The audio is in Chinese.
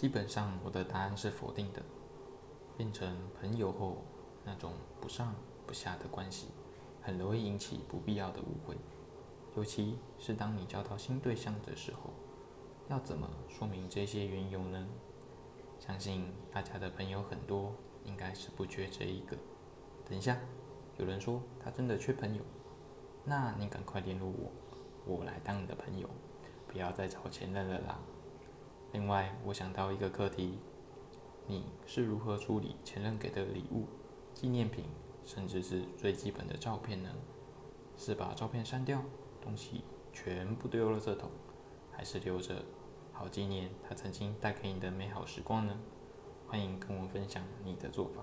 基本上我的答案是否定的。变成朋友后，那种不上不下的关系，很容易引起不必要的误会。尤其是当你交到新对象的时候，要怎么说明这些缘由呢？相信大家的朋友很多，应该是不缺这一个。等一下，有人说他真的缺朋友，那你赶快联络我，我来当你的朋友，不要再找前任了啦。另外，我想到一个课题。你是如何处理前任给的礼物、纪念品，甚至是最基本的照片呢？是把照片删掉，东西全部丢了这桶，还是留着好纪念他曾经带给你的美好时光呢？欢迎跟我分享你的做法。